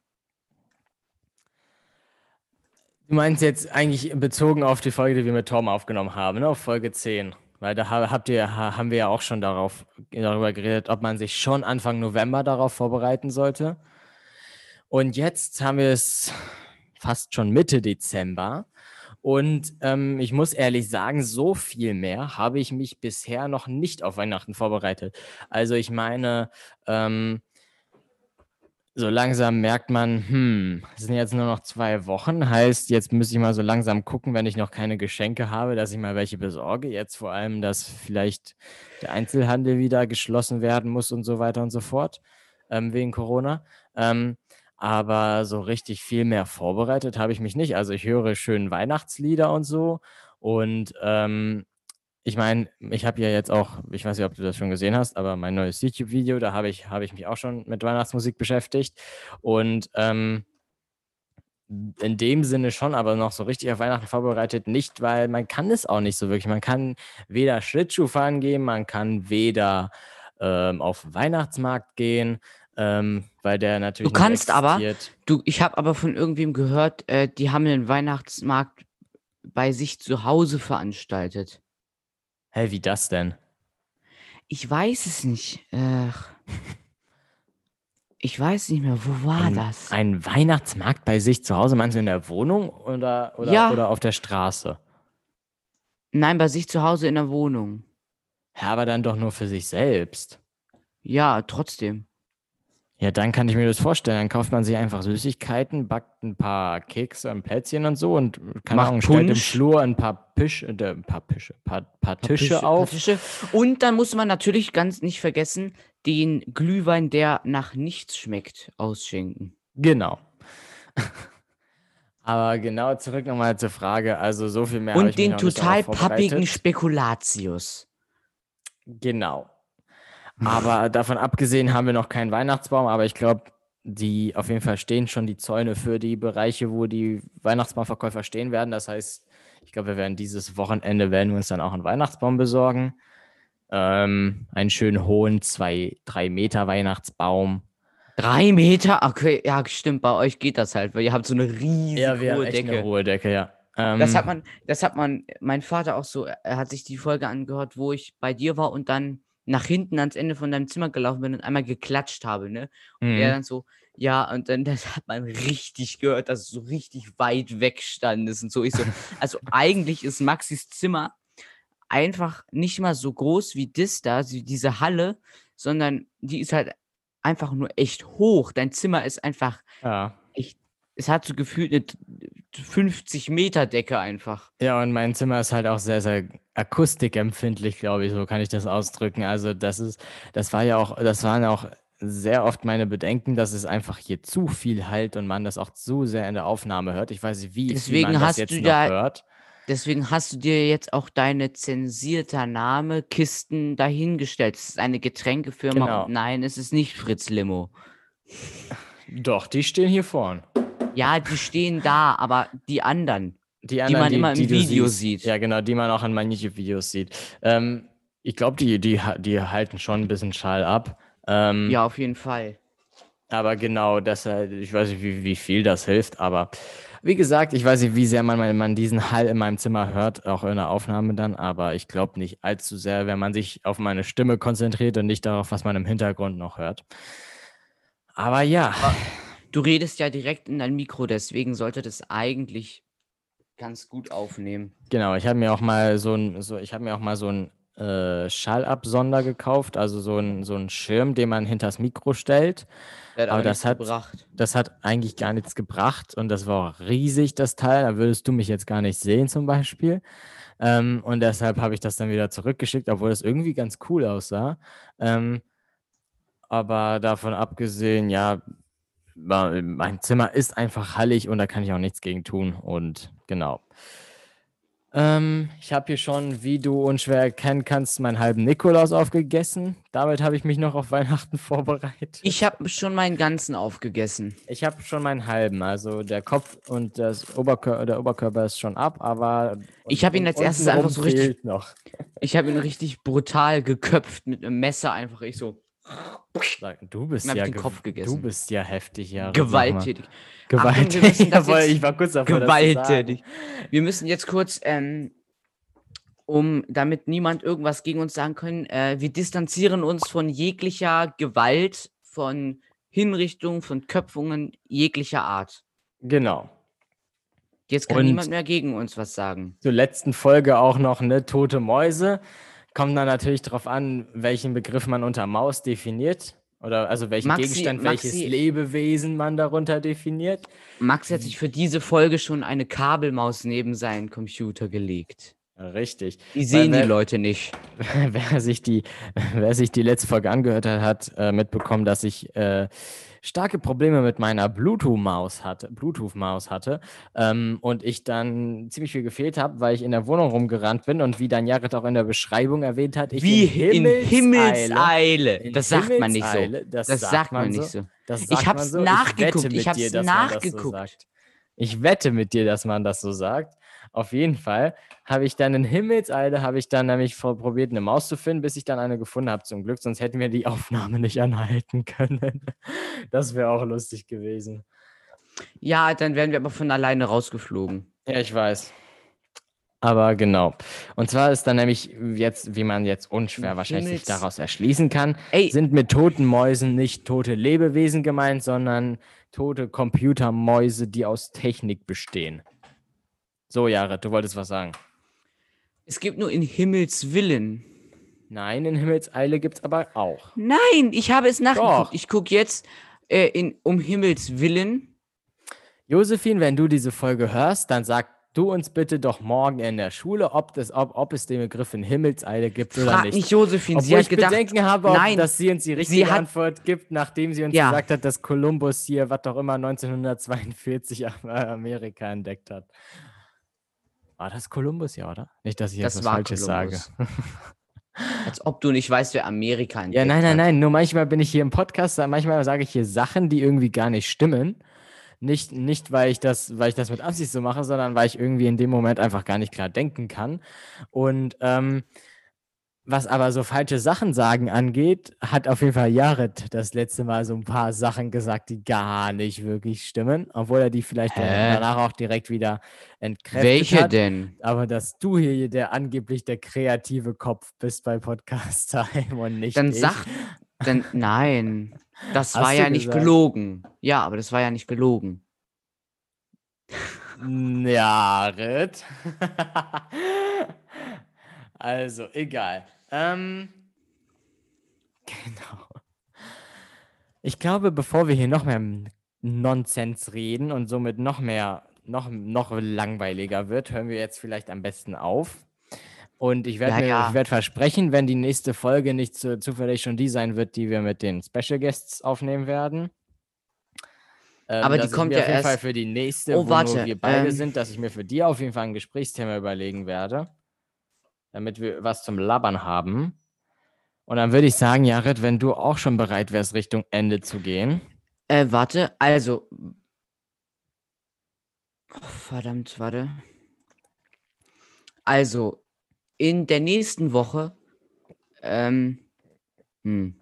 Du meinst jetzt eigentlich bezogen auf die Folge, die wir mit Tom aufgenommen haben, ne? Auf Folge 10. Weil da habt ihr, haben wir ja auch schon darauf, darüber geredet, ob man sich schon Anfang November darauf vorbereiten sollte. Und jetzt haben wir es fast schon Mitte Dezember. Und ähm, ich muss ehrlich sagen, so viel mehr habe ich mich bisher noch nicht auf Weihnachten vorbereitet. Also ich meine, ähm, so langsam merkt man, hm, es sind jetzt nur noch zwei Wochen. Heißt, jetzt müsste ich mal so langsam gucken, wenn ich noch keine Geschenke habe, dass ich mal welche besorge. Jetzt vor allem, dass vielleicht der Einzelhandel wieder geschlossen werden muss und so weiter und so fort, ähm, wegen Corona. Ähm, aber so richtig viel mehr vorbereitet habe ich mich nicht. Also ich höre schön Weihnachtslieder und so. Und ähm, ich meine, ich habe ja jetzt auch, ich weiß nicht, ob du das schon gesehen hast, aber mein neues YouTube-Video, da habe ich, hab ich mich auch schon mit Weihnachtsmusik beschäftigt. Und ähm, in dem Sinne schon, aber noch so richtig auf Weihnachten vorbereitet nicht, weil man kann es auch nicht so wirklich. Man kann weder Schlittschuh fahren gehen, man kann weder ähm, auf Weihnachtsmarkt gehen, ähm, weil der natürlich. Du kannst aber, du, ich habe aber von irgendwem gehört, äh, die haben den Weihnachtsmarkt bei sich zu Hause veranstaltet. Hä, wie das denn? Ich weiß es nicht. Ach. Ich weiß nicht mehr, wo war ein, das? Ein Weihnachtsmarkt bei sich zu Hause, meinst du in der Wohnung oder, oder, ja. oder auf der Straße? Nein, bei sich zu Hause in der Wohnung. Ja, aber dann doch nur für sich selbst. Ja, trotzdem. Ja, dann kann ich mir das vorstellen. Dann kauft man sich einfach Süßigkeiten, backt ein paar Kekse, ein Plätzchen und so und kann Ahnung, stellt im Flur ein paar Pisch, äh, ein paar Pische, paar, paar Tische Pische, auf. Tische. Und dann muss man natürlich ganz nicht vergessen, den Glühwein, der nach nichts schmeckt, ausschenken. Genau. Aber genau zurück nochmal zur Frage. Also so viel mehr. Und den total pappigen Spekulatius. Genau. Aber davon abgesehen haben wir noch keinen Weihnachtsbaum, aber ich glaube, die auf jeden Fall stehen schon die Zäune für die Bereiche, wo die Weihnachtsbaumverkäufer stehen werden. Das heißt, ich glaube, wir werden dieses Wochenende werden wir uns dann auch einen Weihnachtsbaum besorgen. Ähm, einen schönen hohen, zwei, drei Meter Weihnachtsbaum. Drei Meter? Okay, ja, stimmt. Bei euch geht das halt, weil ihr habt so eine riesige ja, wir hohe haben Decke. Eine hohe Decke, ja. Ähm, das hat man, das hat man, mein Vater auch so, er hat sich die Folge angehört, wo ich bei dir war und dann nach hinten ans Ende von deinem Zimmer gelaufen bin und einmal geklatscht habe, ne? Und mhm. er dann so, ja, und dann das hat man richtig gehört, dass es so richtig weit weg stand ist und so. Ich so, also eigentlich ist Maxis Zimmer einfach nicht mal so groß wie das da, diese Halle, sondern die ist halt einfach nur echt hoch. Dein Zimmer ist einfach ja. echt, es hat so gefühlt eine 50 Meter Decke einfach. Ja, und mein Zimmer ist halt auch sehr, sehr akustikempfindlich, glaube ich, so kann ich das ausdrücken. Also das ist, das war ja auch, das waren auch sehr oft meine Bedenken, dass es einfach hier zu viel halt und man das auch zu sehr in der Aufnahme hört. Ich weiß nicht, wie, Deswegen wie man das hast jetzt du noch da- hört. Deswegen hast du dir jetzt auch deine zensierter Name Kisten dahingestellt. Es ist eine Getränkefirma Genau. und nein, es ist nicht Fritz Limo. Doch, die stehen hier vorn. Ja, die stehen da, aber die anderen. Die, man immer im Video sieht. Ja, genau, die man auch in meinen YouTube-Videos sieht. Ähm, ich glaube, die, die, die halten schon ein bisschen Schall ab. Ähm, Ja, auf jeden Fall. Aber genau, deshalb, ich weiß nicht, wie, wie viel das hilft, aber wie gesagt, ich weiß nicht, wie sehr man, man diesen Hall in meinem Zimmer hört, auch in der Aufnahme dann, aber ich glaube nicht allzu sehr, wenn man sich auf meine Stimme konzentriert und nicht darauf, was man im Hintergrund noch hört. Aber ja, Du redest ja direkt in dein Mikro, deswegen sollte das eigentlich ganz gut aufnehmen. genau, ich habe mir auch mal so ein, so, ich habe mir auch mal so ein äh, Schallabsonder gekauft, also so ein, so ein Schirm, den man hinters Mikro stellt. Der Aber das nichts hat- gebracht. Das hat eigentlich gar nichts gebracht und das war auch riesig, das Teil. Da würdest du mich jetzt gar nicht sehen, zum Beispiel. Ähm, und deshalb habe ich das dann wieder zurückgeschickt, obwohl das irgendwie ganz cool aussah. Ähm, aber davon abgesehen, ja, mein Zimmer ist einfach hallig und da kann ich auch nichts gegen tun. Und genau. Ähm, ich habe hier schon, wie du unschwer erkennen kannst, meinen halben Nikolaus aufgegessen. Damit habe ich mich noch auf Weihnachten vorbereitet. Ich habe schon meinen ganzen aufgegessen. Ich habe schon meinen halben, also der Kopf und das Oberkörper, der Oberkörper ist schon ab, aber Ich hab ihn als erstes einfach so richtig- noch. Ich habe ihn richtig brutal geköpft mit einem Messer einfach. Ich so Du bist ja den Kopf gegessen. Du bist ja heftig, ja. gewalttätig. Gewalttätig. wir müssen das Jawohl, ich war kurz davor, Gewalttätig. Wir müssen jetzt kurz, ähm, um, damit niemand irgendwas gegen uns sagen können, äh, wir distanzieren uns von jeglicher Gewalt, von Hinrichtungen, von Köpfungen jeglicher Art. Genau. Jetzt kann Und- niemand mehr gegen uns was sagen. Zur letzten Folge auch noch ne tote Mäuse. Kommt dann natürlich darauf an, welchen Begriff man unter Maus definiert. Oder also welchen Maxi- Gegenstand, welches Maxi- Lebewesen man darunter definiert. Max hat sich für diese Folge schon eine Kabelmaus neben seinen Computer gelegt. Richtig. Die sehen wer- die Leute nicht. wer sich die, wer sich die letzte Folge angehört hat, hat äh, mitbekommen, dass ich äh, starke Probleme mit meiner Bluetooth-Maus hatte, Bluetooth-Maus hatte ähm, und ich dann ziemlich viel gefehlt habe, weil ich in der Wohnung rumgerannt bin und wie dann Jared auch in der Beschreibung erwähnt hat, ich Wie in in Himmelseile, Himmelseile. in Das sagt man nicht so. Himmelseile, Das, Das sagt man nicht so. Das Ich sagt hab's man so. nachgeguckt, ich man das so nachgeguckt. sagt. Ich wette mit dir, dass man das so sagt. Auf jeden Fall habe ich dann in Himmelseile, habe ich dann nämlich probiert, eine Maus zu finden, bis ich dann eine gefunden habe, zum Glück. Sonst hätten wir die Aufnahme nicht anhalten können. Das wäre auch lustig gewesen. Ja, dann werden wir aber von alleine rausgeflogen. Ja, ich weiß. Aber genau. Und zwar ist dann nämlich jetzt, wie man jetzt unschwer Im wahrscheinlich sich daraus erschließen kann, Ey, sind mit toten Mäusen nicht tote Lebewesen gemeint, sondern tote Computermäuse, die aus Technik bestehen. So, Jared, du wolltest was sagen. es gibt nur in Himmels Willen. Nein, in Himmelseile gibt es aber auch. Nein, ich habe es nachgeguckt. Doch. Ich gucke jetzt äh, in, um Himmels Willen. Josephine, wenn du diese Folge hörst, dann sag du uns bitte doch morgen in der Schule, ob, das, ob, ob es den Begriff in Himmelseile gibt oder Frag nicht. nicht Josephine. Sie Obwohl hat ich gedacht, Bedenken habe, ob, nein, dass sie uns die richtige hat- Antwort gibt, nachdem sie uns Ja. gesagt hat, dass Kolumbus hier, was auch immer, 1942 Am- äh, Amerika entdeckt hat. War das Kolumbus, ja, oder? Nicht, dass ich jetzt das was Falsches sage. Kolumbus. Als ob du nicht weißt, wer Amerika Ja, entdeckt nein, nein, hat. nein. Nur manchmal bin ich hier im Podcast, manchmal sage ich hier Sachen, die irgendwie gar nicht stimmen. Nicht, nicht weil, ich das, weil ich das mit Absicht so mache, sondern weil ich irgendwie in dem Moment einfach gar nicht klar denken kann. Und ähm, was aber so falsche Sachen sagen angeht, hat auf jeden Fall Jared das letzte Mal so ein paar Sachen gesagt, die gar nicht wirklich stimmen, obwohl er die vielleicht danach auch direkt wieder entkräftet Welche hat. denn? Aber dass du hier der angeblich der kreative Kopf bist bei Podcast Time und nicht Dann ich. sag, dann nein. Das Hast war ja nicht gesagt. gelogen. Ja, aber das war ja nicht gelogen. Jared. also, egal. Ähm, genau. Ich glaube, bevor wir hier noch mehr Nonsens reden und somit noch mehr, noch, noch langweiliger wird, hören wir jetzt vielleicht am besten auf. Und ich werde Ja, ja. werd versprechen, wenn die nächste Folge nicht zu, zufällig schon die sein wird, die wir mit den Special Guests aufnehmen werden. ähm, Aber die kommt ja auf jeden Fall erst- für die nächste, Oh, wo warte, wir beide ähm, sind, dass ich mir für die auf jeden Fall ein Gesprächsthema überlegen werde, damit wir was zum Labern haben. Und dann würde ich sagen, Jared, wenn du auch schon bereit wärst, Richtung Ende zu gehen. Äh, warte, also. Verdammt, warte. Also, in der nächsten Woche. Ähm. Hm.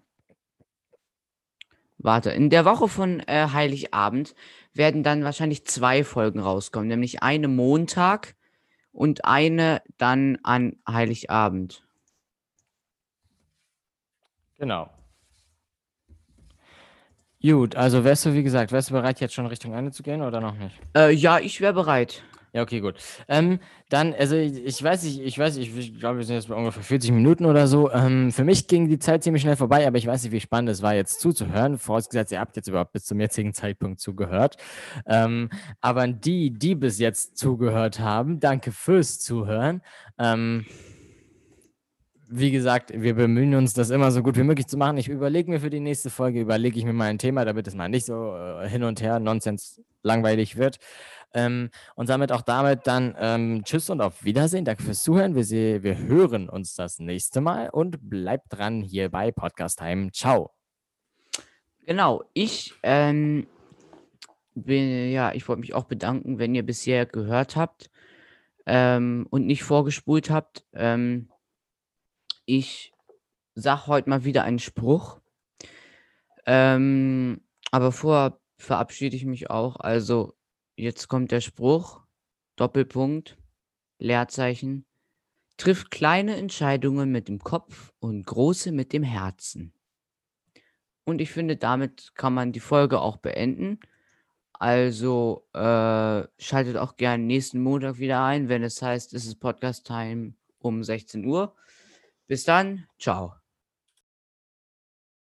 Warte, in der Woche von äh, Heiligabend werden dann wahrscheinlich zwei Folgen rauskommen, nämlich eine Montag und eine dann an Heiligabend. Genau. Gut, also wärst du, wie gesagt, wärst du bereit, jetzt schon Richtung Ende zu gehen oder noch nicht? Äh, ja, ich wäre bereit. Ja, okay, gut. Ähm, dann, also ich, ich weiß nicht, ich weiß, ich, ich glaube, wir sind jetzt bei ungefähr 40 Minuten oder so. Ähm, für mich ging die Zeit ziemlich schnell vorbei, aber ich weiß nicht, wie spannend es war, jetzt zuzuhören. Vorausgesetzt, ihr habt jetzt überhaupt bis zum jetzigen Zeitpunkt zugehört. Ähm, aber an die, die bis jetzt zugehört haben, danke fürs Zuhören. Ähm, wie gesagt, wir bemühen uns, das immer so gut wie möglich zu machen. Ich überlege mir für die nächste Folge, überlege ich mir mal ein Thema, damit es mal nicht so äh, hin und her Nonsens langweilig wird. Ähm, und damit auch damit dann ähm, Tschüss und auf Wiedersehen. Danke fürs Zuhören. Wir, se- wir hören uns das nächste Mal und bleibt dran hier bei Podcast Time. Ciao. Genau, ich ähm, bin, ja, ich wollte mich auch bedanken, wenn ihr bisher gehört habt ähm, und nicht vorgespult habt. Ähm, ich sag heute mal wieder einen Spruch. Ähm, aber vorher verabschiede ich mich auch. Also, jetzt kommt der Spruch: Doppelpunkt, Leerzeichen. Trifft kleine Entscheidungen mit dem Kopf und große mit dem Herzen. Und ich finde, damit kann man die Folge auch beenden. Also äh, schaltet auch gerne nächsten Montag wieder ein, wenn es heißt, es ist Podcast Time um 16 Uhr. Bis dann, ciao.